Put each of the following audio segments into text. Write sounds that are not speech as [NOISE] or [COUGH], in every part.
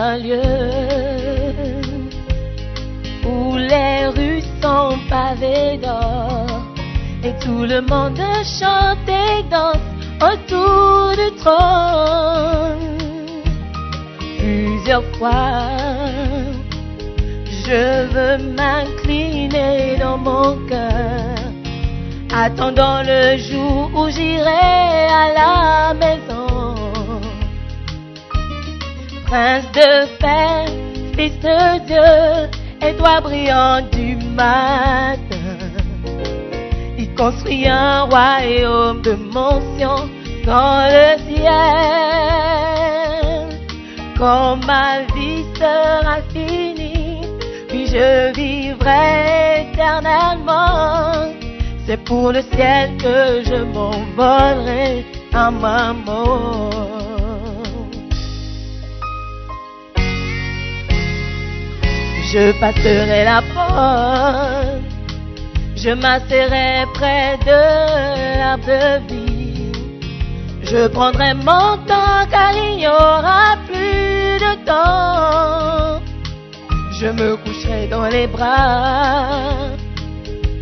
Un lieu où les rues sont pavées d'or et tout le monde chante et danse autour du trône. Plusieurs fois, je veux m'incliner dans mon cœur, attendant le jour où j'irai à la maison. Prince de paix, Fils de Dieu, étoile brillant du matin. Il construit un royaume de mention dans le ciel. Quand ma vie sera finie, puis je vivrai éternellement. C'est pour le ciel que je m'envolerai à ma mort. Je passerai la porte, je m'asserai près de l'arbre de vie. Je prendrai mon temps car il n'y aura plus de temps. Je me coucherai dans les bras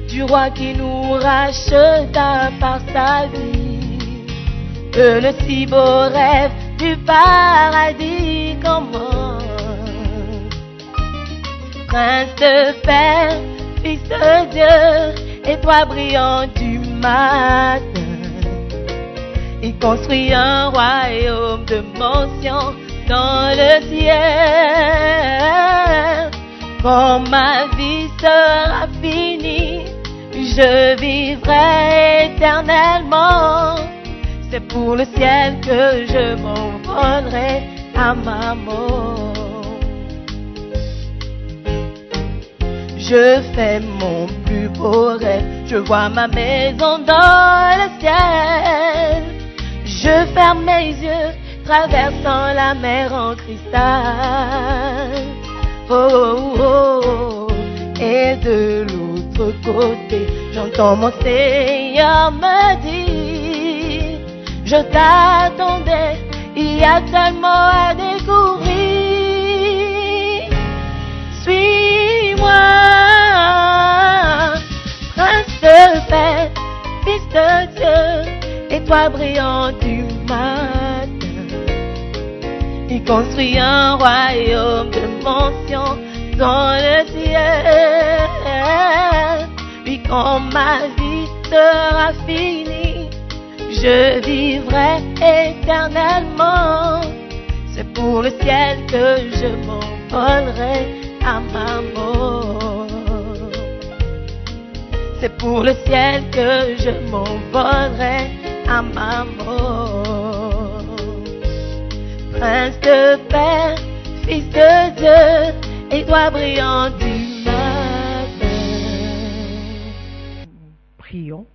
du roi qui nous racheta par sa vie. Que le si beau rêve du paradis commence. Prince de paix, Fils de Dieu, étoile brillante du matin. Il construit un royaume de mention dans le ciel. Quand ma vie sera finie, je vivrai éternellement. C'est pour le ciel que je m'envolerai à ma mort. Je fais mon plus beau rêve, je vois ma maison dans le ciel. Je ferme mes yeux, traversant la mer en cristal. Oh, oh, oh, et de l'autre côté, j'entends mon Seigneur me dire, je t'attendais, il y a tellement à découvrir. Suis-moi, de paix, fils de Dieu, étoile brillante du matin. Il construit un royaume de mention dans le ciel. Puis quand ma vie sera finie, je vivrai éternellement. C'est pour le ciel que je m'envolerai à ma mort. Pour le ciel que je m'envolerai à ma mort. Prince de paix, Fils de Dieu, étoile brillante du matin. Prions.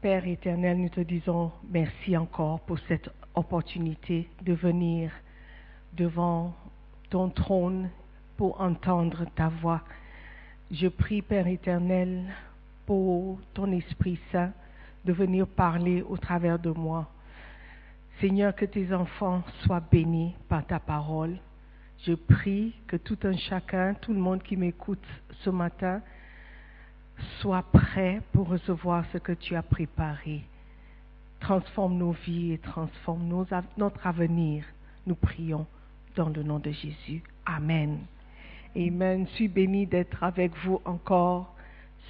Père éternel, nous te disons merci encore pour cette opportunité de venir devant ton trône pour entendre ta voix. Je prie, Père éternel, pour ton Esprit Saint de venir parler au travers de moi. Seigneur, que tes enfants soient bénis par ta parole. Je prie que tout un chacun, tout le monde qui m'écoute ce matin, soit prêt pour recevoir ce que tu as préparé. Transforme nos vies et transforme notre avenir. Nous prions dans le nom de Jésus. Amen. Amen. Je suis béni d'être avec vous encore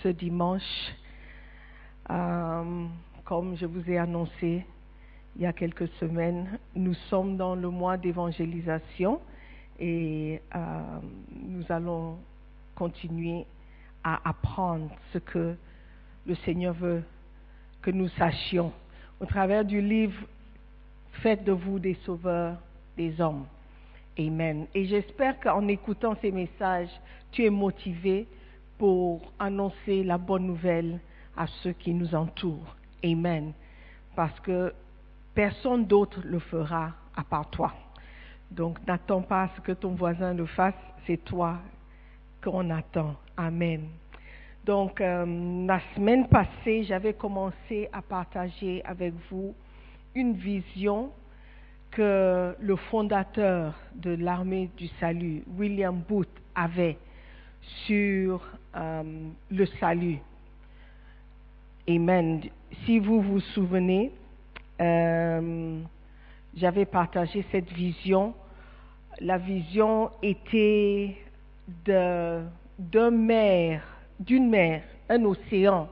ce dimanche. Euh, comme je vous ai annoncé il y a quelques semaines, nous sommes dans le mois d'évangélisation et euh, nous allons continuer à apprendre ce que le Seigneur veut que nous sachions au travers du livre Faites de vous des sauveurs des hommes. Amen. Et j'espère qu'en écoutant ces messages, tu es motivé pour annoncer la bonne nouvelle à ceux qui nous entourent. Amen. Parce que personne d'autre le fera à part toi. Donc n'attends pas ce que ton voisin le fasse, c'est toi qu'on attend. Amen. Donc euh, la semaine passée, j'avais commencé à partager avec vous une vision que le fondateur de l'armée du salut, William Booth, avait sur euh, le salut. Amen. Si vous vous souvenez, euh, j'avais partagé cette vision. La vision était d'un mer, d'une mer, un océan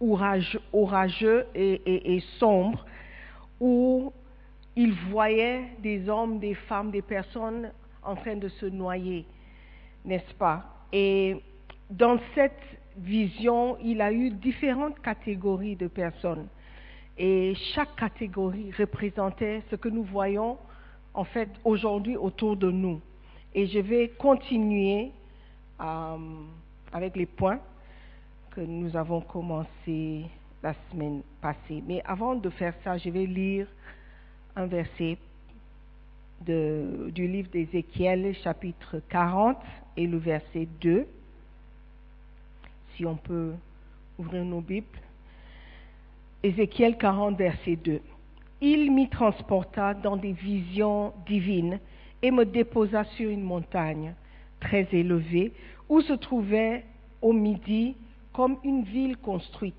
orageux, et, et, sombre, où il voyait des hommes, des femmes, des personnes en train de se noyer, n'est-ce pas? Et dans cette vision, il a eu différentes catégories de personnes. Et chaque catégorie représentait ce que nous voyons en fait aujourd'hui autour de nous. Et je vais continuer euh, avec les points que nous avons commencé la semaine passée. Mais avant de faire ça, je vais lire un verset du livre d'Ézéchiel, chapitre 40, et le verset 2. Si on peut ouvrir nos Bibles. Ézéchiel 40, verset 2. Il m'y transporta dans des visions divines et me déposa sur une montagne très élevée où se trouvait au midi comme une ville construite.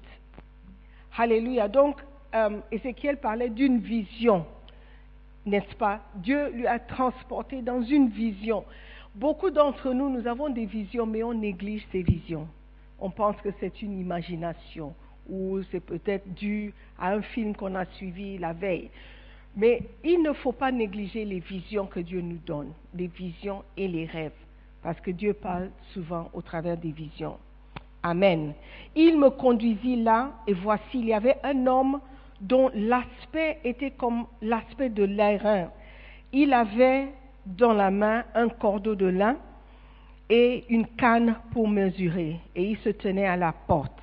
Alléluia. Donc, euh, Ézéchiel parlait d'une vision n'est-ce pas? Dieu lui a transporté dans une vision. Beaucoup d'entre nous, nous avons des visions, mais on néglige ces visions. On pense que c'est une imagination ou c'est peut-être dû à un film qu'on a suivi la veille. Mais il ne faut pas négliger les visions que Dieu nous donne, les visions et les rêves, parce que Dieu parle souvent au travers des visions. Amen. Il me conduisit là, et voici, il y avait un homme dont l'aspect était comme l'aspect de l'airain. Il avait dans la main un cordeau de lin et une canne pour mesurer, et il se tenait à la porte.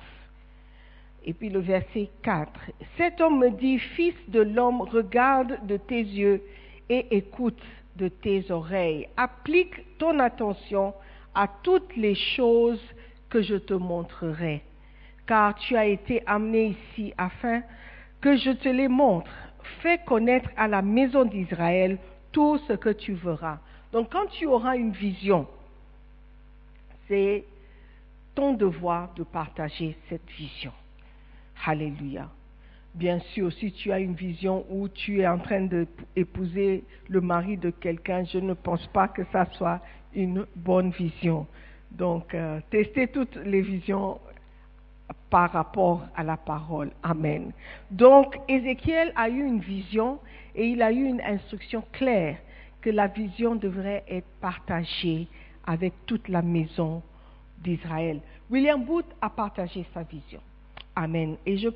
Et puis le verset 4. Cet homme me dit, Fils de l'homme, regarde de tes yeux et écoute de tes oreilles. Applique ton attention à toutes les choses que je te montrerai, car tu as été amené ici afin que je te les montre. Fais connaître à la maison d'Israël tout ce que tu verras. Donc quand tu auras une vision, c'est ton devoir de partager cette vision. Alléluia. Bien sûr, si tu as une vision où tu es en train d'épouser le mari de quelqu'un, je ne pense pas que ça soit une bonne vision. Donc, euh, testez toutes les visions par rapport à la parole. Amen. Donc, Ézéchiel a eu une vision et il a eu une instruction claire que la vision devrait être partagée avec toute la maison d'Israël. William Booth a partagé sa vision. Amen. Et je,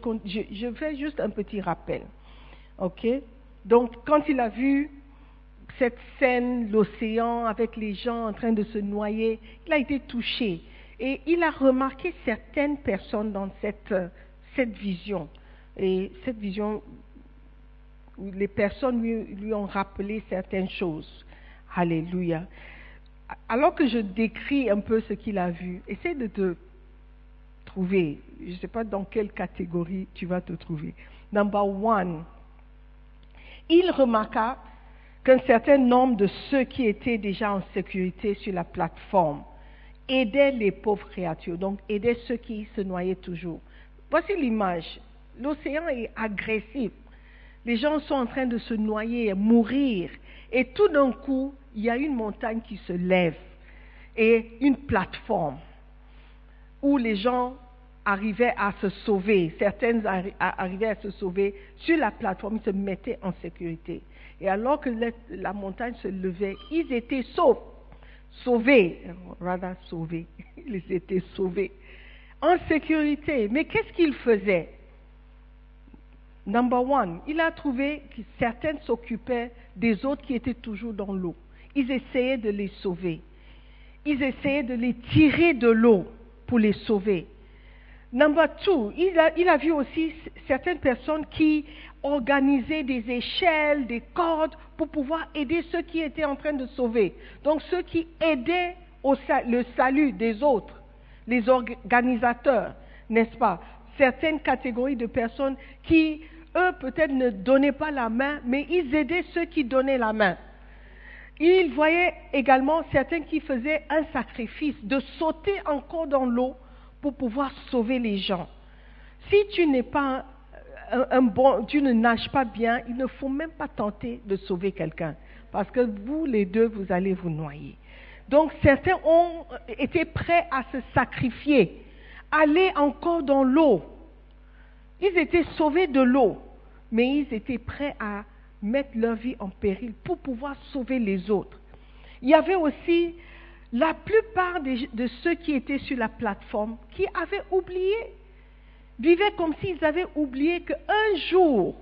fais juste un petit rappel. OK? Donc, quand il a vu cette scène, l'océan, avec les gens en train de se noyer, il a été touché. Et il a remarqué certaines personnes dans cette, cette vision. Et cette vision, les personnes lui, lui ont rappelé certaines choses. Alléluia. alors que je décris un peu ce qu'il a vu, essaie de te trouver. Je ne sais pas dans quelle catégorie tu vas te trouver. Number one, il remarqua qu'un certain nombre de ceux qui étaient déjà en sécurité sur la plateforme aidaient les pauvres créatures, donc aidaient ceux qui se noyaient toujours. Voici l'image. L'océan est agressif. Les gens sont en train de se noyer, mourir. Et tout d'un coup, il y a une montagne qui se lève et une plateforme où les gens arrivaient à se sauver. Certaines arrivaient à se sauver sur la plateforme, ils se mettaient en sécurité. Et alors que la montagne se levait, ils étaient saufs, sauvés, rather sauvés, [LAUGHS] ils étaient sauvés, en sécurité. Mais qu'est-ce qu'ils faisaient Number one, il a trouvé que certaines s'occupaient des autres qui étaient toujours dans l'eau. Ils essayaient de les sauver. Ils essayaient de les tirer de l'eau pour les sauver. Number two, il a, il a vu aussi certaines personnes qui organisaient des échelles, des cordes pour pouvoir aider ceux qui étaient en train de sauver. Donc ceux qui aidaient au, le salut des autres, les organisateurs, n'est-ce pas? Certaines catégories de personnes qui, eux, peut-être ne donnaient pas la main, mais ils aidaient ceux qui donnaient la main. Il voyait également certains qui faisaient un sacrifice de sauter encore dans l'eau pour pouvoir sauver les gens. Si tu n'es pas un, bon, tu ne nages pas bien, il ne faut même pas tenter de sauver quelqu'un, parce que vous les deux, vous allez vous noyer. Donc certains ont été prêts à se sacrifier, aller encore dans l'eau. Ils étaient sauvés de l'eau, mais ils étaient prêts à mettre leur vie en péril pour pouvoir sauver les autres. Il y avait aussi la plupart de, ceux qui étaient sur la plateforme qui avaient oublié, vivaient comme s'ils avaient oublié qu'un jour,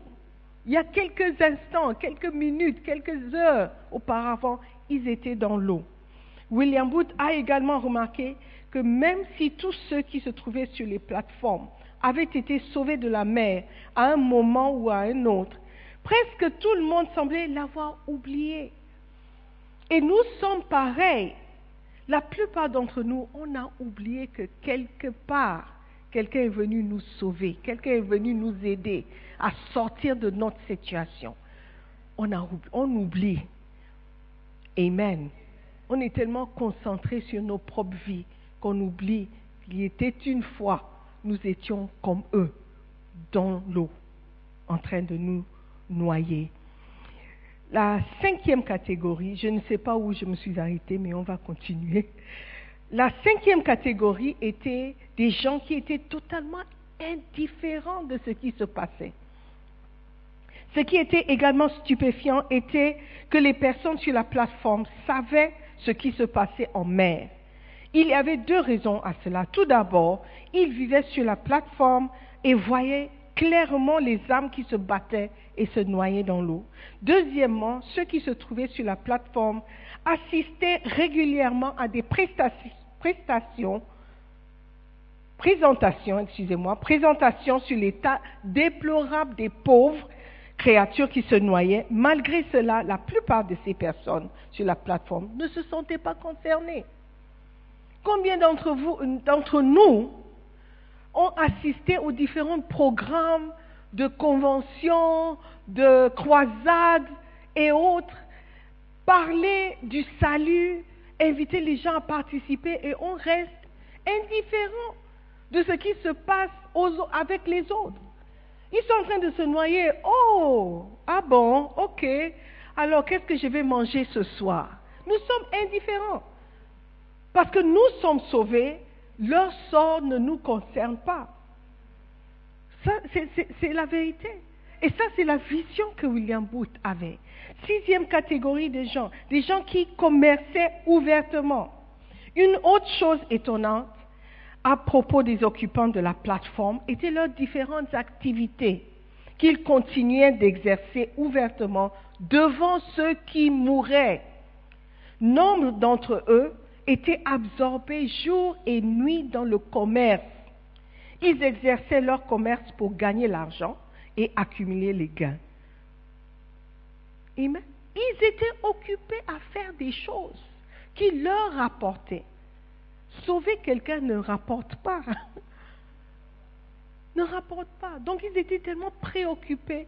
il y a quelques instants, quelques minutes, quelques heures auparavant, ils étaient dans l'eau. William Booth a également remarqué que même si tous ceux qui se trouvaient sur les plateformes avaient été sauvés de la mer à un moment ou à un autre, presque tout le monde semblait l'avoir oublié. Et nous sommes pareils. La plupart d'entre nous, on a oublié que quelque part, quelqu'un est venu nous sauver, quelqu'un est venu nous aider à sortir de notre situation. On, on oublie. Amen. On est tellement concentré sur nos propres vies qu'on oublie qu'il était une fois, nous étions comme eux, dans l'eau, en train de nous noyer. La cinquième catégorie, je ne sais pas où je me suis arrêtée, mais on va continuer. La cinquième catégorie était des gens qui étaient totalement indifférents de ce qui se passait. Ce qui était également stupéfiant était que les personnes sur la plateforme savaient ce qui se passait en mer. Il y avait deux raisons à cela. Tout d'abord, ils vivaient sur la plateforme et voyaient clairement les âmes qui se battaient et se noyaient dans l'eau. Deuxièmement, ceux qui se trouvaient sur la plateforme assistaient régulièrement à des prestations, présentations, excusez-moi, présentations sur l'état déplorable des pauvres créatures qui se noyaient. Malgré cela, la plupart de ces personnes sur la plateforme ne se sentaient pas concernées. Combien d'entre vous, d'entre nous, ont assisté aux différents programmes de conventions, de croisades et autres, parler du salut, inviter les gens à participer et on reste indifférent de ce qui se passe avec les autres. Ils sont en train de se noyer. Oh, ah bon, ok. Alors qu'est-ce que je vais manger ce soir? Nous sommes indifférents. Parce que nous sommes sauvés leur sort ne nous concerne pas. C'est la vérité. Et ça, c'est la vision que William Booth avait. Sixième catégorie de gens, des gens qui commerçaient ouvertement. Une autre chose étonnante à propos des occupants de la plateforme étaient leurs différentes activités qu'ils continuaient d'exercer ouvertement devant ceux qui mouraient. Nombre d'entre eux étaient absorbés jour et nuit dans le commerce. Ils exerçaient leur commerce pour gagner l'argent et accumuler les gains. Ils étaient occupés à faire des choses qui leur rapportait. Sauver quelqu'un ne rapporte pas. [LAUGHS] ne rapporte pas. Donc ils étaient tellement préoccupés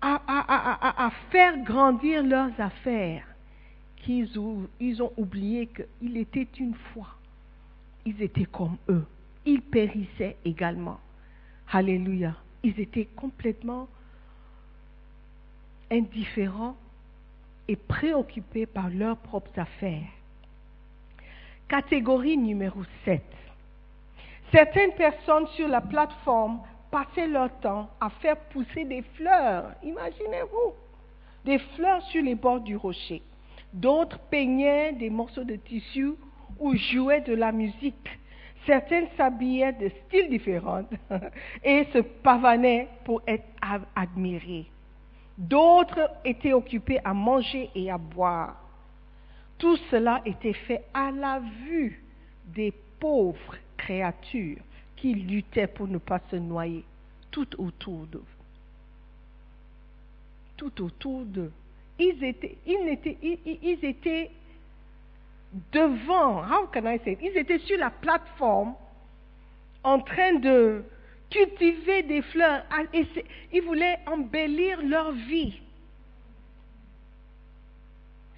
à, faire grandir leurs affaires qu'ils ont, ils ont oublié qu'il était une fois. Ils étaient comme eux. Ils périssaient également. Alléluia. Ils étaient complètement indifférents et préoccupés par leurs propres affaires. Catégorie numéro 7. Certaines personnes sur la plateforme passaient leur temps à faire pousser des fleurs. Imaginez-vous. Des fleurs sur les bords du rocher. D'autres peignaient des morceaux de tissu ou jouaient de la musique. Certaines s'habillaient de styles différents [LAUGHS] et se pavanaient pour être admirées. D'autres étaient occupés à manger et à boire. Tout cela était fait à la vue des pauvres créatures qui luttaient pour ne pas se noyer tout autour d'eux. Tout autour d'eux. Ils étaient, ils, étaient, ils, étaient devant, how can I say Ils étaient sur la plateforme en train de cultiver des fleurs. Ah, ils voulaient embellir leur vie.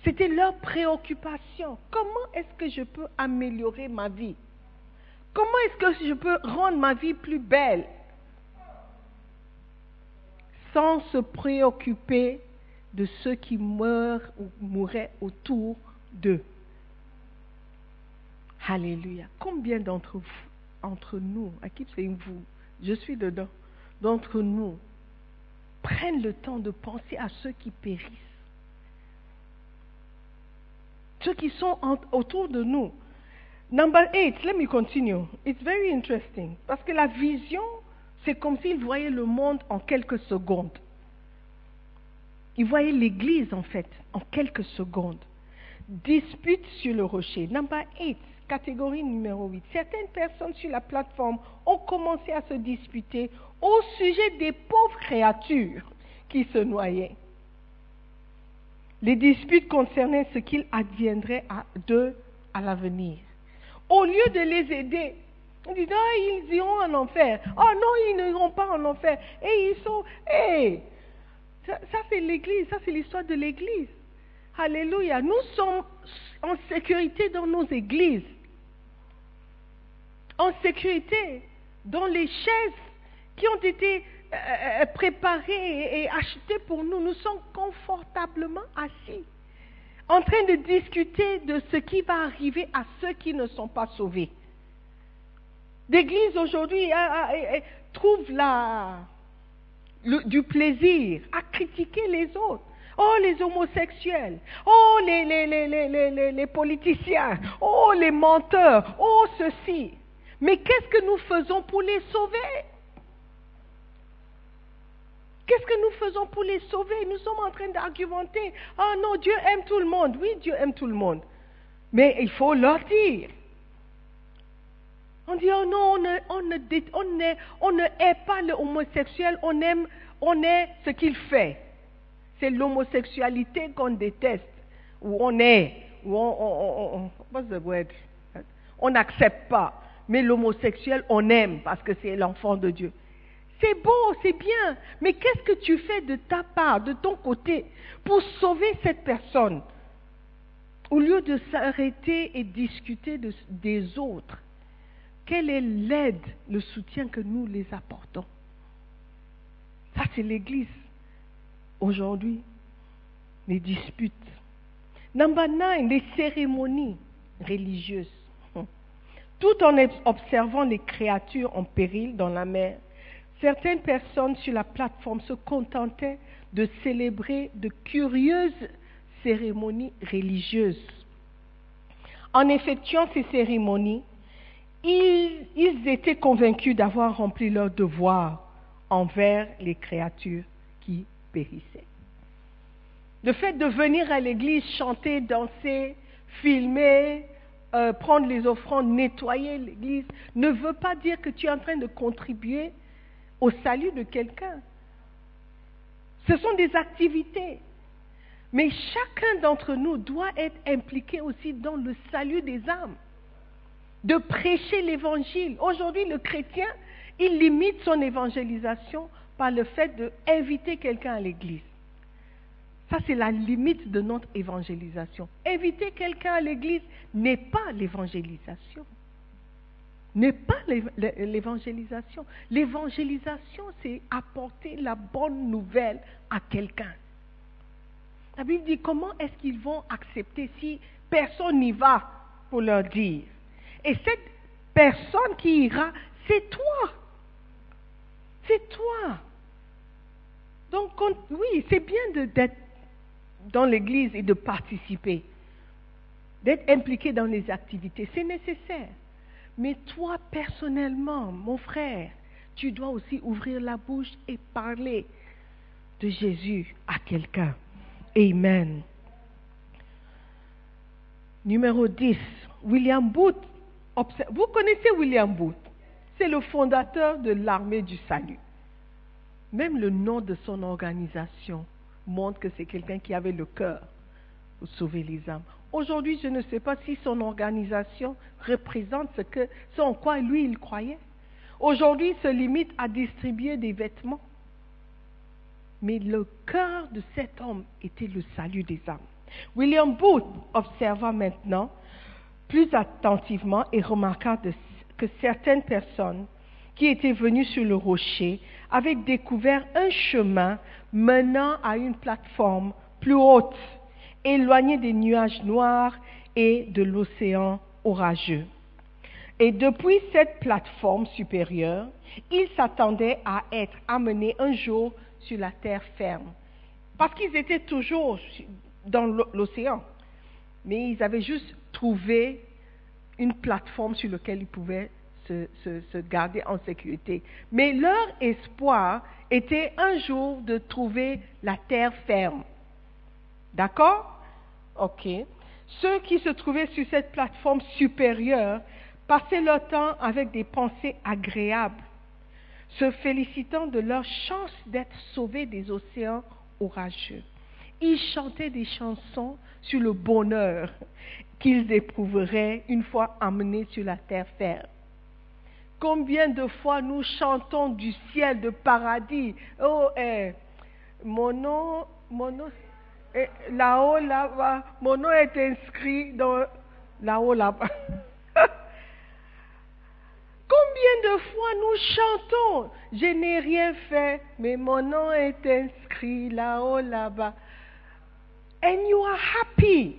C'était leur préoccupation. Comment est-ce que je peux améliorer ma vie? Comment est-ce que je peux rendre ma vie plus belle? Sans se préoccuper de ceux qui meurent ou mourraient autour d'eux Alléluia. Combien d'entre vous, entre nous, à qui c'est vous, je suis dedans, d'entre nous, prennent le temps de penser à ceux qui périssent, ceux qui sont autour de nous. Number eight, let me continue. It's very interesting. Parce que la vision, c'est comme s'ils voyaient le monde en quelques secondes. Ils voyaient l'Église, en fait, en quelques secondes. Dispute sur le rocher. Number eight, catégorie numéro 8. Certaines personnes sur la plateforme ont commencé à se disputer au sujet des pauvres créatures qui se noyaient. Les disputes concernaient ce qu'il adviendrait d'eux à l'avenir. Au lieu de les aider, on dit, ah, ils iront en enfer. Oh non, ils n'iront pas en enfer. Et ils sont, hé, ça, ça c'est l'église, ça c'est l'histoire de l'église. Alléluia. Nous sommes en sécurité dans nos églises en sécurité dans les chaises qui ont été euh, euh, préparées et achetées pour nous. Nous sommes confortablement assis, en train de discuter de ce qui va arriver à ceux qui ne sont pas sauvés. L'Église aujourd'hui trouve du plaisir à critiquer les autres. Oh, les homosexuels. Oh, les politiciens. Oh, les menteurs. Oh, ceci. Mais qu'est-ce que nous faisons pour les sauver? Qu'est-ce que nous faisons pour les sauver? Nous sommes en train d'argumenter. Ah non, Dieu aime tout le monde. Oui, Dieu aime tout le monde. Mais il faut leur dire. On dit, oh non, on ne, on ne, on ne hait pas l'homosexuel, on aime, on est ce qu'il fait. C'est l'homosexualité qu'on déteste, ou on est, ou on, on, on? On n'accepte pas mais l'homosexuel, on aime parce que c'est l'enfant de Dieu. C'est beau, c'est bien, mais qu'est-ce que tu fais de ta part, de ton côté, pour sauver cette personne? Au lieu de s'arrêter et discuter des autres, quelle est l'aide, le soutien que nous les apportons? Ça, c'est l'Église. Aujourd'hui, les disputes. Number nine, les cérémonies religieuses tout en observant les créatures en péril dans la mer. Certaines personnes sur la plateforme se contentaient de célébrer de curieuses cérémonies religieuses. En effectuant ces cérémonies, ils, étaient convaincus d'avoir rempli leur devoir envers les créatures qui périssaient. Le fait de venir à l'église chanter, danser, filmer, euh, prendre les offrandes, nettoyer l'église, ne veut pas dire que tu es en train de contribuer au salut de quelqu'un. Ce sont des activités. Mais chacun d'entre nous doit être impliqué aussi dans le salut des âmes, de prêcher l'évangile. Aujourd'hui, le chrétien, il limite son évangélisation par le fait d'inviter quelqu'un à l'église. Ça, c'est la limite de notre évangélisation. Inviter quelqu'un à l'église n'est pas l'évangélisation. N'est pas l'évangélisation. L'évangélisation, c'est apporter la bonne nouvelle à quelqu'un. La Bible dit comment est-ce qu'ils vont accepter si personne n'y va pour leur dire? Et cette personne qui ira, c'est toi. C'est toi. Donc, oui, c'est bien d'être dans l'Église et de participer, d'être impliqué dans les activités. C'est nécessaire. Mais toi, personnellement, mon frère, tu dois aussi ouvrir la bouche et parler de Jésus à quelqu'un. Amen. Numéro 10, William Booth. Vous connaissez William Booth? C'est le fondateur de l'armée du salut. Même le nom de son organisation montre que c'est quelqu'un qui avait le cœur pour sauver les âmes. Aujourd'hui, je ne sais pas si son organisation représente ce, que, ce en quoi lui il croyait. Aujourd'hui, il se limite à distribuer des vêtements. Mais le cœur de cet homme était le salut des âmes. William Booth observa maintenant plus attentivement et remarqua que certaines personnes qui étaient venues sur le rocher avaient découvert un chemin menant à une plateforme plus haute, éloignée des nuages noirs et de l'océan orageux. Et depuis cette plateforme supérieure, ils s'attendaient à être amenés un jour sur la terre ferme. Parce qu'ils étaient toujours dans l'océan. Mais ils avaient juste trouvé une plateforme sur laquelle ils pouvaient se, garder en sécurité. Mais leur espoir était un jour de trouver la terre ferme. D'accord? Ok. Ceux qui se trouvaient sur cette plateforme supérieure passaient leur temps avec des pensées agréables, se félicitant de leur chance d'être sauvés des océans orageux. Ils chantaient des chansons sur le bonheur qu'ils éprouveraient une fois amenés sur la terre ferme. Combien de fois nous chantons du ciel de paradis? Oh, eh, mon nom, mon nom, eh, là-haut, là-bas, mon nom est inscrit dans là-haut, là-bas. [LAUGHS] Combien de fois nous chantons? Je n'ai rien fait, mais mon nom est inscrit là-haut, là-bas. And you are happy.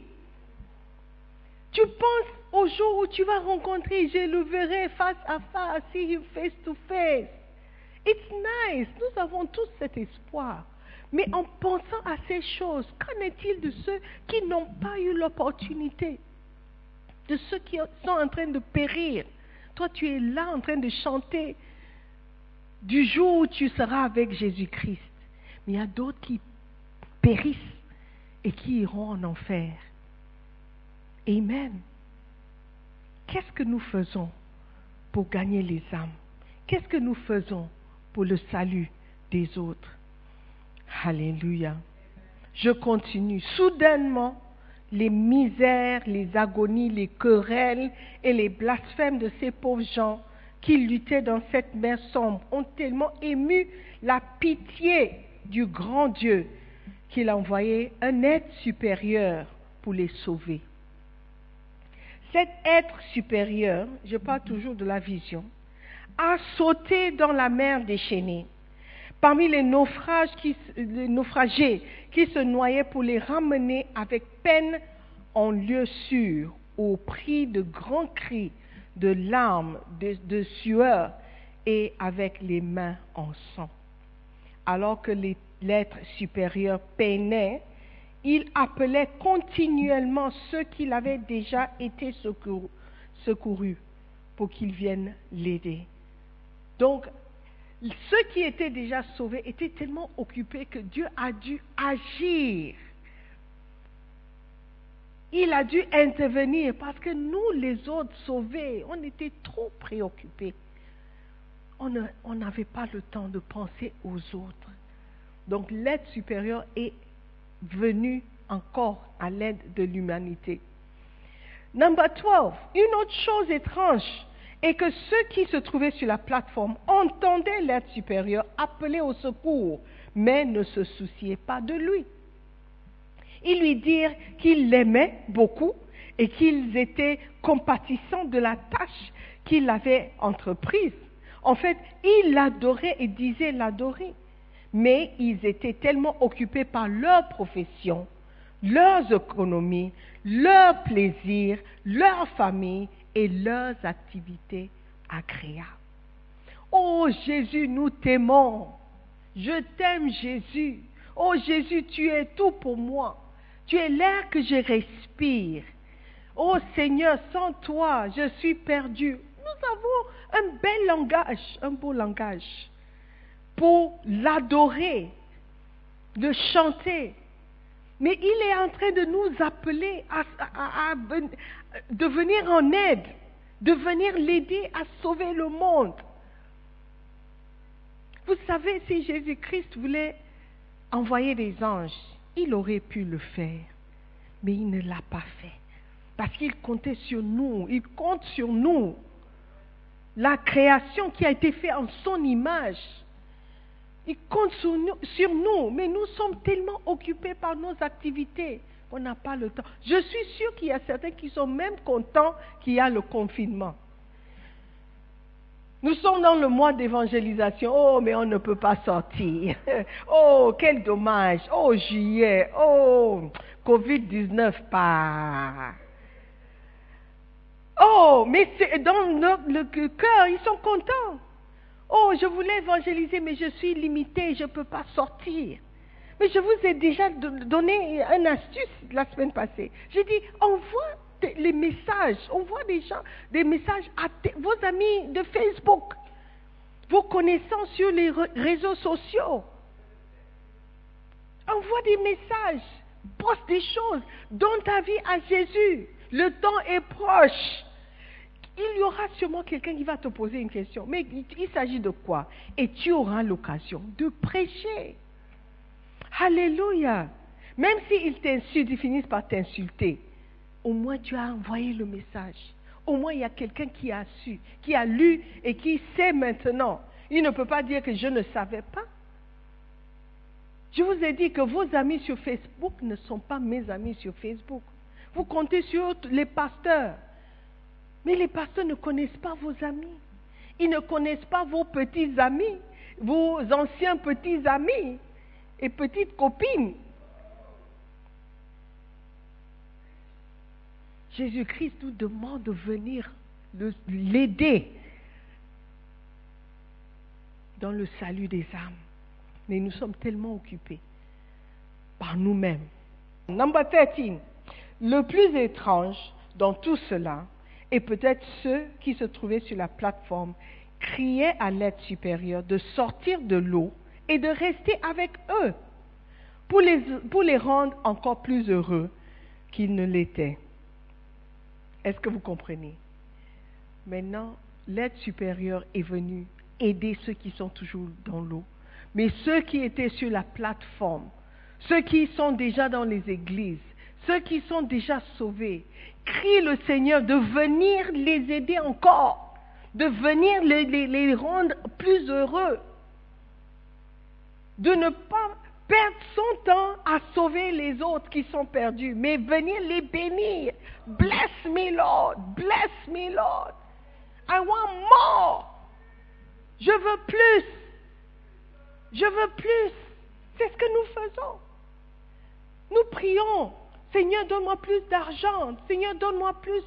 Tu penses au jour où tu vas rencontrer, je le verrai face à face, see him face to face. It's nice. Nous avons tous cet espoir. Mais en pensant à ces choses, qu'en est-il de ceux qui n'ont pas eu l'opportunité? De ceux qui sont en train de périr Toi, tu es là en train de chanter du jour où tu seras avec Jésus-Christ. Mais il y a d'autres qui périssent et qui iront en enfer. Amen. Qu'est-ce que nous faisons pour gagner les âmes? Qu'est-ce que nous faisons pour le salut des autres? Alléluia. Je continue. Soudainement, les misères, les agonies, les querelles et les blasphèmes de ces pauvres gens qui luttaient dans cette mer sombre ont tellement ému la pitié du grand Dieu qu'il a envoyé un être supérieur pour les sauver. Cet être supérieur, je parle toujours de la vision, a sauté dans la mer déchaînée. Parmi les, naufrages naufragés qui se noyaient pour les ramener avec peine en lieu sûr, au prix de grands cris, de larmes, de, de sueur et avec les mains en sang. Alors que l'être supérieur peinait il appelait continuellement ceux qui avaient déjà été secourus, pour qu'ils viennent l'aider. Donc, ceux qui étaient déjà sauvés étaient tellement occupés que Dieu a dû agir. Il a dû intervenir parce que nous, les autres sauvés, on était trop préoccupés. On n'avait pas le temps de penser aux autres. Donc l'aide supérieure est venu encore à l'aide de l'humanité. Number 12. Une autre chose étrange est que ceux qui se trouvaient sur la plateforme entendaient l'aide supérieure appeler au secours, mais ne se souciaient pas de lui. Ils lui dirent qu'ils l'aimaient beaucoup et qu'ils étaient compatissants de la tâche qu'il avait entreprise. En fait, ils l'adoraient et disaient l'adorer. Mais ils étaient tellement occupés par leur profession, leurs économies, leurs plaisirs, leur famille et leurs activités agréables. Oh Jésus, nous t'aimons. Je t'aime Jésus. Oh Jésus, tu es tout pour moi. Tu es l'air que je respire. Oh Seigneur, sans toi, je suis perdu. Nous avons un bel langage, un beau langage pour l'adorer, de chanter. Mais il est en train de nous appeler à, à, à, de venir en aide, de venir l'aider à sauver le monde. Vous savez, si Jésus-Christ voulait envoyer des anges, il aurait pu le faire, mais il ne l'a pas fait. Parce qu'il comptait sur nous, il compte sur nous. La création qui a été faite en son image, il compte sur nous, mais nous sommes tellement occupés par nos activités qu'on n'a pas le temps. Je suis sûre qu'il y a certains qui sont même contents qu'il y a le confinement. Nous sommes dans le mois d'évangélisation. Oh, mais on ne peut pas sortir. [LAUGHS] Oh, quel dommage. Oh, juillet. Oh, Covid-19 pas. Oh, mais dans le, cœur, ils sont contents. Oh, je voulais évangéliser, mais je suis limité, je ne peux pas sortir. Mais je vous ai déjà donné une astuce la semaine passée. J'ai dit, envoie les messages, envoie des gens, des messages à vos amis de Facebook, vos connaissances sur les réseaux sociaux. Envoie des messages, poste des choses, donne ta vie à Jésus. Le temps est proche. Il y aura sûrement quelqu'un qui va te poser une question. Mais il s'agit de quoi? Et tu auras l'occasion de prêcher. Alléluia. Même s'ils t'insultent, ils finissent par t'insulter. Au moins tu as envoyé le message. Au moins il y a quelqu'un qui a su, qui a lu et qui sait maintenant. Il ne peut pas dire que je ne savais pas. Je vous ai dit que vos amis sur Facebook ne sont pas mes amis sur Facebook. Vous comptez sur les pasteurs. Mais les pasteurs ne connaissent pas vos amis. Ils ne connaissent pas vos petits amis, vos anciens petits amis et petites copines. Jésus-Christ nous demande de venir l'aider dans le salut des âmes. Mais nous sommes tellement occupés par nous-mêmes. Number 13. Le plus étrange dans tout cela, et peut-être ceux qui se trouvaient sur la plateforme criaient à l'aide supérieure de sortir de l'eau et de rester avec eux pour les, rendre encore plus heureux qu'ils ne l'étaient. Est-ce que vous comprenez? Maintenant, l'aide supérieure est venue aider ceux qui sont toujours dans l'eau. Mais ceux qui étaient sur la plateforme, ceux qui sont déjà dans les églises, ceux qui sont déjà sauvés, crient le Seigneur de venir les aider encore, de venir les, les rendre plus heureux, de ne pas perdre son temps à sauver les autres qui sont perdus, mais venir les bénir. Bless me, Lord. Bless me, Lord. I want more. Je veux plus. Je veux plus. C'est ce que nous faisons. Nous prions. Seigneur, donne-moi plus d'argent. Seigneur, donne-moi plus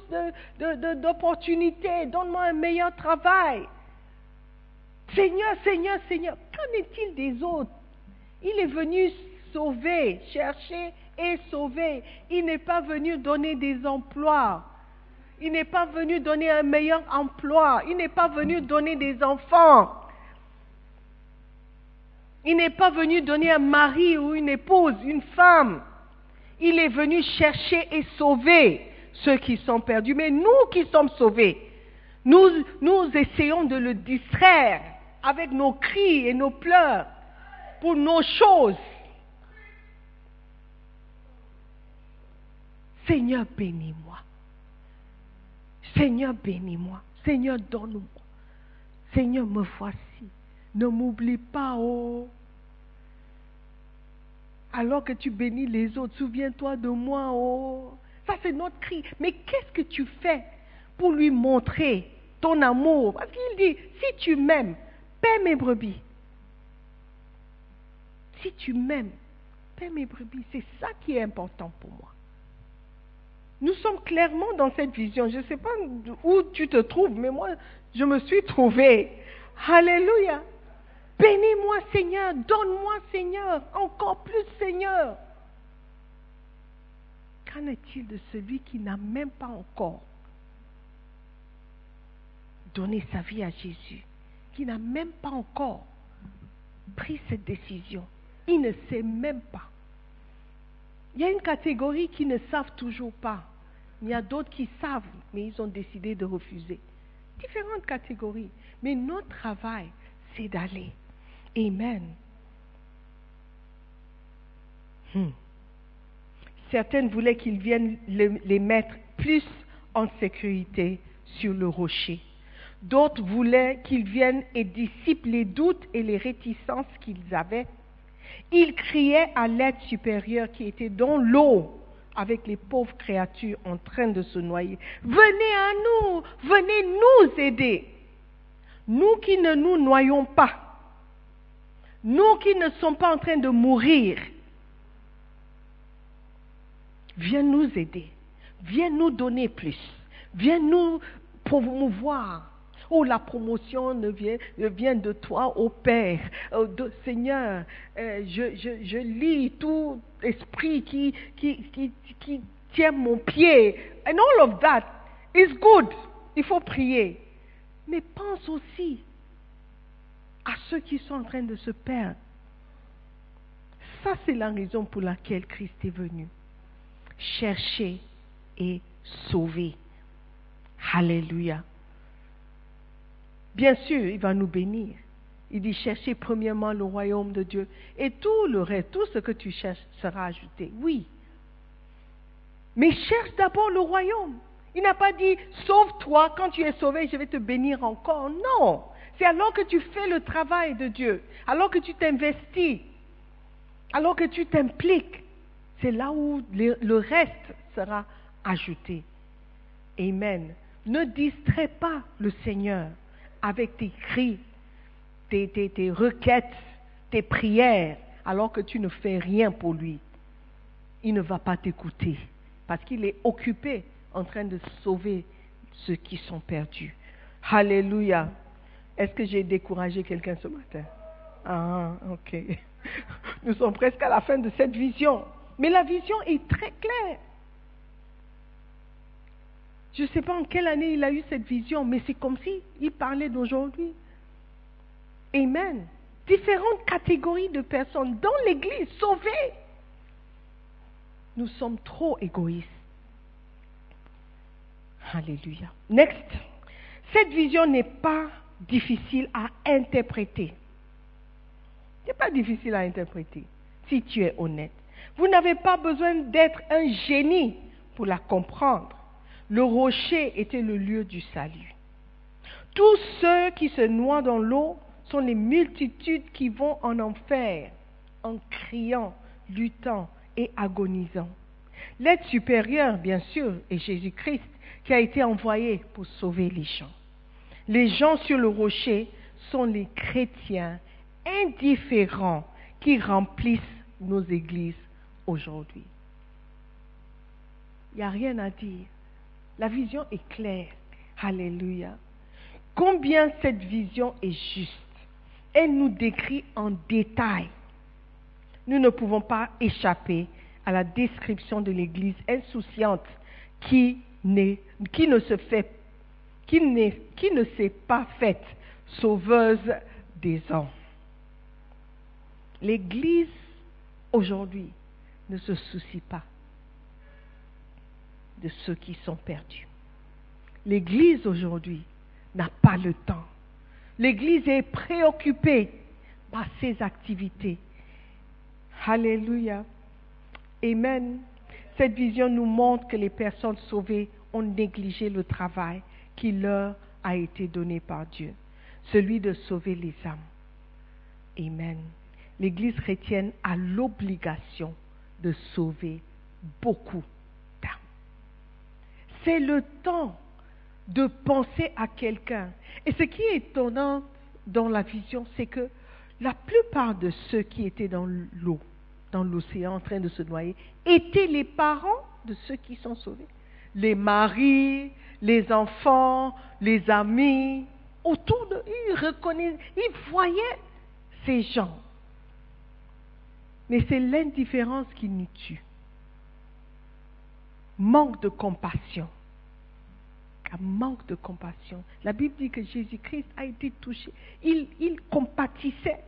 d'opportunités. donne-moi un meilleur travail. Seigneur, Seigneur, Seigneur, qu'en est-il des autres? Il est venu sauver, chercher et sauver. Il n'est pas venu donner des emplois. Il n'est pas venu donner un meilleur emploi. Il n'est pas venu donner des enfants. Il n'est pas venu donner un mari ou une épouse, une femme. Il est venu chercher et sauver ceux qui sont perdus. Mais nous qui sommes sauvés, nous, essayons de le distraire avec nos cris et nos pleurs pour nos choses. Seigneur, bénis-moi. Seigneur, bénis-moi. Seigneur, donne-moi. Seigneur, me voici. Ne m'oublie pas, oh. Alors que tu bénis les autres, souviens-toi de moi, oh. Ça, c'est notre cri. Mais qu'est-ce que tu fais pour lui montrer ton amour? Parce qu'il dit, si tu m'aimes, paie mes brebis. Si tu m'aimes, paie mes brebis. C'est ça qui est important pour moi. Nous sommes clairement dans cette vision. Je ne sais pas où tu te trouves, mais moi, je me suis trouvée. Alléluia. Bénis-moi, Seigneur. Donne-moi, Seigneur. Encore plus, Seigneur. Qu'en est-il de celui qui n'a même pas encore donné sa vie à Jésus, qui n'a même pas encore pris cette décision? Il ne sait même pas. Il y a une catégorie qui ne savent toujours pas. Il y a d'autres qui savent, mais ils ont décidé de refuser. Différentes catégories. Mais notre travail, c'est d'aller. Amen. Hmm. Certaines voulaient qu'ils viennent les mettre plus en sécurité sur le rocher. D'autres voulaient qu'ils viennent et dissipent les doutes et les réticences qu'ils avaient. Ils criaient à l'aide supérieure qui était dans l'eau avec les pauvres créatures en train de se noyer. Venez à nous, venez nous aider. Nous qui ne nous noyons pas, nous qui ne sommes pas en train de mourir, viens nous aider, viens nous donner plus, viens nous promouvoir. Oh, la promotion ne vient, de toi, ô Père. Oh, Seigneur, euh, je, lis tout esprit qui, qui tient mon pied. And all of that is good. Il faut prier. Mais pense aussi à ceux qui sont en train de se perdre. Ça, c'est la raison pour laquelle Christ est venu. Chercher et sauver. Alléluia. Bien sûr, il va nous bénir. Il dit cherchez premièrement le royaume de Dieu et tout le reste, tout ce que tu cherches sera ajouté. Oui. Mais cherche d'abord le royaume. Il n'a pas dit sauve-toi, quand tu es sauvé, je vais te bénir encore. Non. C'est alors que tu fais le travail de Dieu, alors que tu t'investis, alors que tu t'impliques. C'est là où le reste sera ajouté. Amen. Ne distrais pas le Seigneur avec tes cris, tes, tes, requêtes, tes prières, alors que tu ne fais rien pour lui. Il ne va pas t'écouter parce qu'il est occupé en train de sauver ceux qui sont perdus. Alléluia. Est-ce que j'ai découragé quelqu'un ce matin? Ah, ok. [LAUGHS] Nous sommes presque à la fin de cette vision. Mais la vision est très claire. Je ne sais pas en quelle année il a eu cette vision, mais c'est comme si il parlait d'aujourd'hui. Amen. Différentes catégories de personnes dans l'Église sauvées. Nous sommes trop égoïstes. Alléluia. Next. Cette vision n'est pas difficile à interpréter. Ce n'est pas difficile à interpréter si tu es honnête. Vous n'avez pas besoin d'être un génie pour la comprendre. Le rocher était le lieu du salut. Tous ceux qui se noient dans l'eau sont les multitudes qui vont en enfer en criant, luttant et agonisant. L'aide supérieure, bien sûr, est Jésus-Christ qui a été envoyé pour sauver les gens. Les gens sur le rocher sont les chrétiens indifférents qui remplissent nos églises aujourd'hui. Il n'y a rien à dire. La vision est claire. Alléluia. Combien cette vision est juste? Elle nous décrit en détail. Nous ne pouvons pas échapper à la description de l'Église insouciante qui, qui ne se fait, qui, ne s'est pas faite sauveuse des hommes. L'Église aujourd'hui ne se soucie pas de ceux qui sont perdus. L'Église aujourd'hui n'a pas le temps. L'Église est préoccupée par ses activités. Alléluia. Amen. Cette vision nous montre que les personnes sauvées ont négligé le travail qui leur a été donné par Dieu, celui de sauver les âmes. Amen. L'Église chrétienne a l'obligation de sauver beaucoup d'âmes. C'est le temps de penser à quelqu'un. Et ce qui est étonnant dans la vision, c'est que la plupart de ceux qui étaient dans l'eau, dans l'océan en train de se noyer, étaient les parents de ceux qui sont sauvés. Les maris, les enfants, les amis, autour de eux, ils reconnaissaient, ils voyaient ces gens. Mais c'est l'indifférence qui nous tue. Manque de compassion. Un manque de compassion. La Bible dit que Jésus-Christ a été touché. Il, il compatissait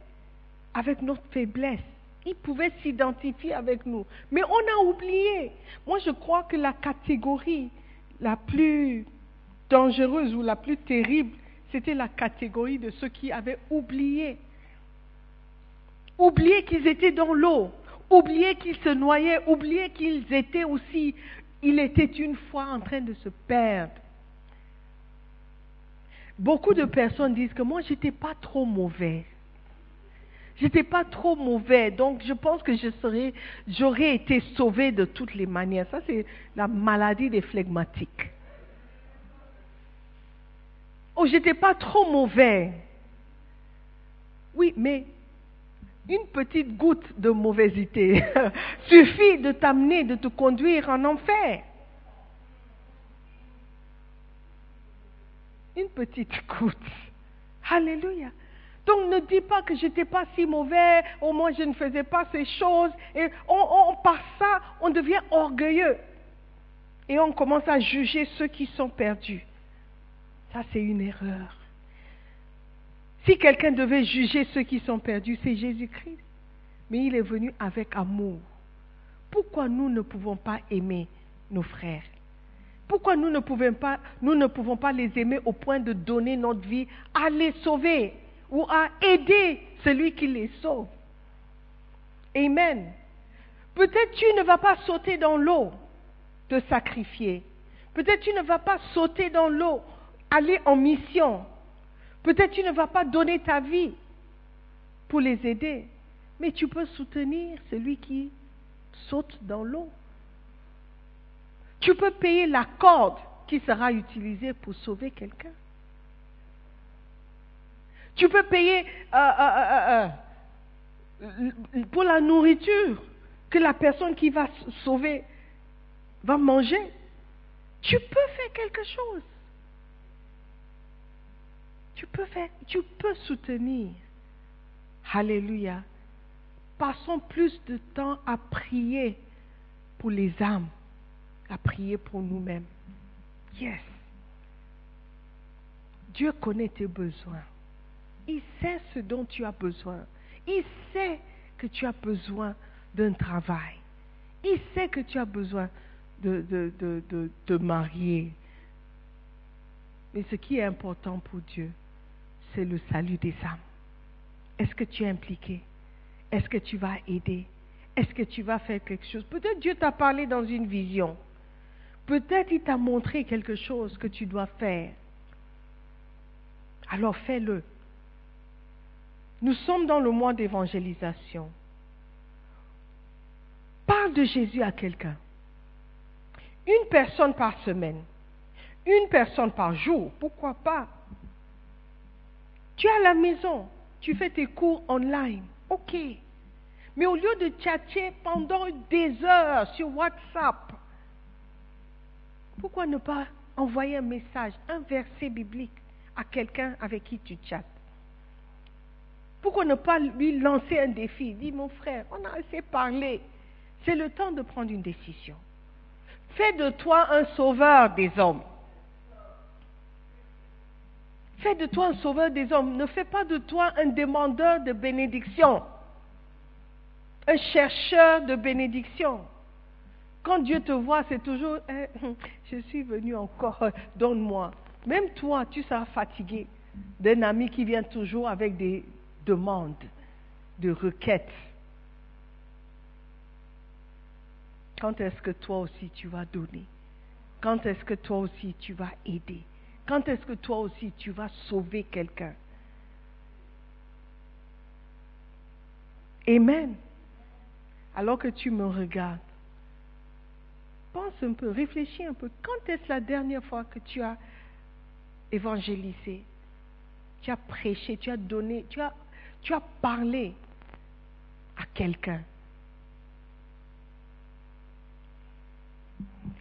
avec notre faiblesse. Il pouvait s'identifier avec nous. Mais on a oublié. Moi, je crois que la catégorie la plus dangereuse ou la plus terrible, c'était la catégorie de ceux qui avaient oublié. Oublié qu'ils étaient dans l'eau, oublié qu'ils se noyaient, oublié qu'ils étaient aussi, il était une fois en train de se perdre. Beaucoup de personnes disent que moi, j'étais pas trop mauvais. J'étais pas trop mauvais, donc je pense que j'aurais été sauvé de toutes les manières. Ça, c'est la maladie des flegmatiques. Oh, j'étais pas trop mauvais. Oui, mais une petite goutte de mauvaisité [LAUGHS] suffit de t'amener, de te conduire en enfer. Une petite goutte. Alléluia. Donc ne dis pas que j'étais pas si mauvais, au moins je ne faisais pas ces choses. Et on, par ça, on devient orgueilleux. Et on commence à juger ceux qui sont perdus. Ça, c'est une erreur. Si quelqu'un devait juger ceux qui sont perdus, c'est Jésus-Christ. Mais il est venu avec amour. Pourquoi nous ne pouvons pas aimer nos frères? Pourquoi nous ne, pouvons pas, nous ne pouvons pas les aimer au point de donner notre vie à les sauver? Ou à aider celui qui les sauve. Amen. Peut-être tu ne vas pas sauter dans l'eau, te sacrifier. Peut-être tu ne vas pas sauter dans l'eau, aller en mission. Peut-être tu ne vas pas donner ta vie pour les aider, mais tu peux soutenir celui qui saute dans l'eau. Tu peux payer la corde qui sera utilisée pour sauver quelqu'un. Tu peux payer euh, euh, euh, pour la nourriture que la personne qui va sauver va manger. Tu peux faire quelque chose. Tu peux faire, tu peux soutenir. Alléluia. Passons plus de temps à prier pour les âmes, à prier pour nous-mêmes. Yes. Dieu connaît tes besoins. Il sait ce dont tu as besoin. Il sait que tu as besoin d'un travail. Il sait que tu as besoin de, de, marier. Mais ce qui est important pour Dieu, c'est le salut des âmes. Est-ce que tu es impliqué? Est-ce que tu vas aider? Est-ce que tu vas faire quelque chose? Peut-être Dieu t'a parlé dans une vision. Peut-être il t'a montré quelque chose que tu dois faire. Alors fais-le. Nous sommes dans le mois d'évangélisation. Parle de Jésus à quelqu'un. Une personne par semaine. Une personne par jour. Pourquoi pas? Tu es à la maison. Tu fais tes cours online. OK. Mais au lieu de chatter pendant des heures sur WhatsApp, pourquoi ne pas envoyer un message, un verset biblique à quelqu'un avec qui tu chattes? Pourquoi ne pas lui lancer un défi Dis, mon frère, on a assez parlé. C'est le temps de prendre une décision. Fais de toi un sauveur des hommes. Fais de toi un sauveur des hommes. Ne fais pas de toi un demandeur de bénédiction. Un chercheur de bénédiction. Quand Dieu te voit, c'est toujours, eh, [LAUGHS] je suis venu encore, donne-moi. Même toi, tu seras fatigué d'un ami qui vient toujours avec des, demande, de requête. quand est-ce que toi aussi tu vas donner? Quand est-ce que toi aussi tu vas aider? Quand est-ce que toi aussi tu vas sauver quelqu'un? Amen. Alors que tu me regardes, pense un peu, réfléchis un peu. Quand est-ce la dernière fois que tu as évangélisé? Tu as prêché, tu as donné, tu as, tu as parlé à quelqu'un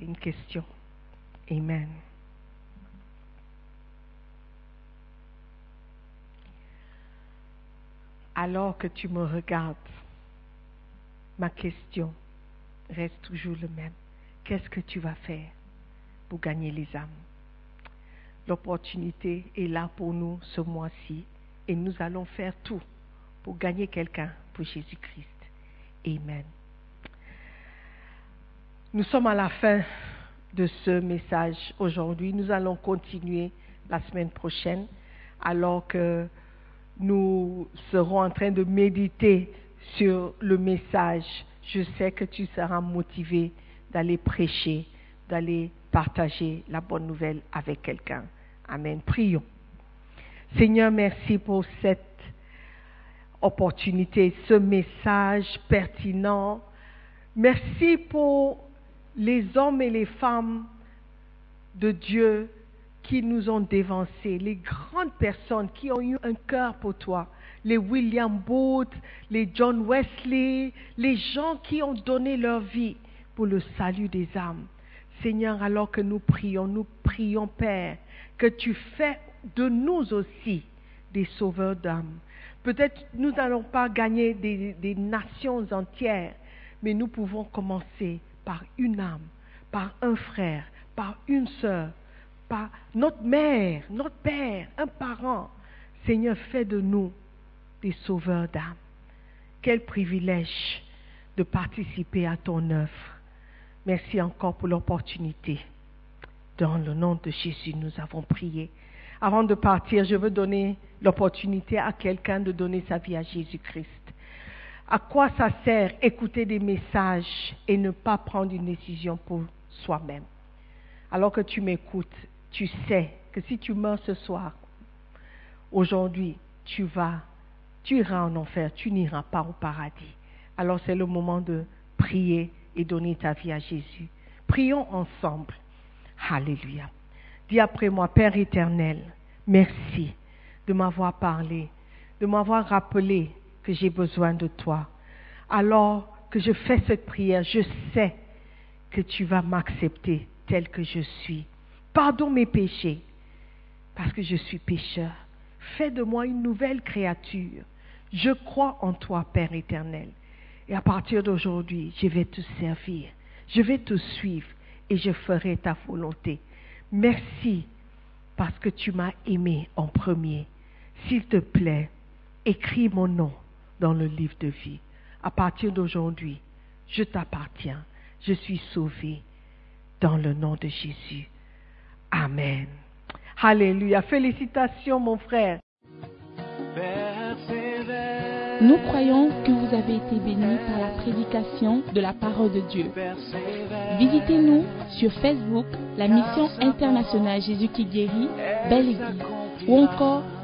une question. Amen. Alors que tu me regardes, ma question reste toujours le même. Qu'est-ce que tu vas faire pour gagner les âmes? L'opportunité est là pour nous ce mois-ci et nous allons faire tout pour gagner quelqu'un pour Jésus-Christ. Amen. Nous sommes à la fin de ce message aujourd'hui. Nous allons continuer la semaine prochaine alors que nous serons en train de méditer sur le message. Je sais que tu seras motivé d'aller prêcher, d'aller partager la bonne nouvelle avec quelqu'un. Amen. Prions. Seigneur, merci pour cette opportunité, ce message pertinent. Merci pour les hommes et les femmes de Dieu qui nous ont dévancés, les grandes personnes qui ont eu un cœur pour toi, les William Booth, les John Wesley, les gens qui ont donné leur vie pour le salut des âmes. Seigneur, alors que nous prions, nous prions, Père, que tu fais de nous aussi des sauveurs d'âmes. Peut-être nous n'allons pas gagner des, nations entières, mais nous pouvons commencer par une âme, par un frère, par une sœur, par notre mère, notre père, un parent. Seigneur, fais de nous des sauveurs d'âmes. Quel privilège de participer à ton œuvre. Merci encore pour l'opportunité. Dans le nom de Jésus, nous avons prié. Avant de partir, je veux donner l'opportunité à quelqu'un de donner sa vie à Jésus-Christ. À quoi ça sert écouter des messages et ne pas prendre une décision pour soi-même? Alors que tu m'écoutes, tu sais que si tu meurs ce soir, aujourd'hui, tu vas, tu iras en enfer, tu n'iras pas au paradis. Alors c'est le moment de prier et donner ta vie à Jésus. Prions ensemble. Alléluia. Dis après moi, Père éternel, merci de m'avoir parlé, de m'avoir rappelé que j'ai besoin de toi. Alors que je fais cette prière, je sais que tu vas m'accepter tel que je suis. Pardonne mes péchés, parce que je suis pécheur. Fais de moi une nouvelle créature. Je crois en toi, Père éternel. Et à partir d'aujourd'hui, je vais te servir. Je vais te suivre et je ferai ta volonté. Merci parce que tu m'as aimé en premier. S'il te plaît, écris mon nom dans le livre de vie. À partir d'aujourd'hui, je t'appartiens. Je suis sauvé dans le nom de Jésus. Amen. Alléluia. Félicitations, mon frère. Nous croyons que vous avez été bénis par la prédication de la parole de Dieu. Visitez-nous sur Facebook, la mission internationale Jésus qui guérit, Belle Église, ou encore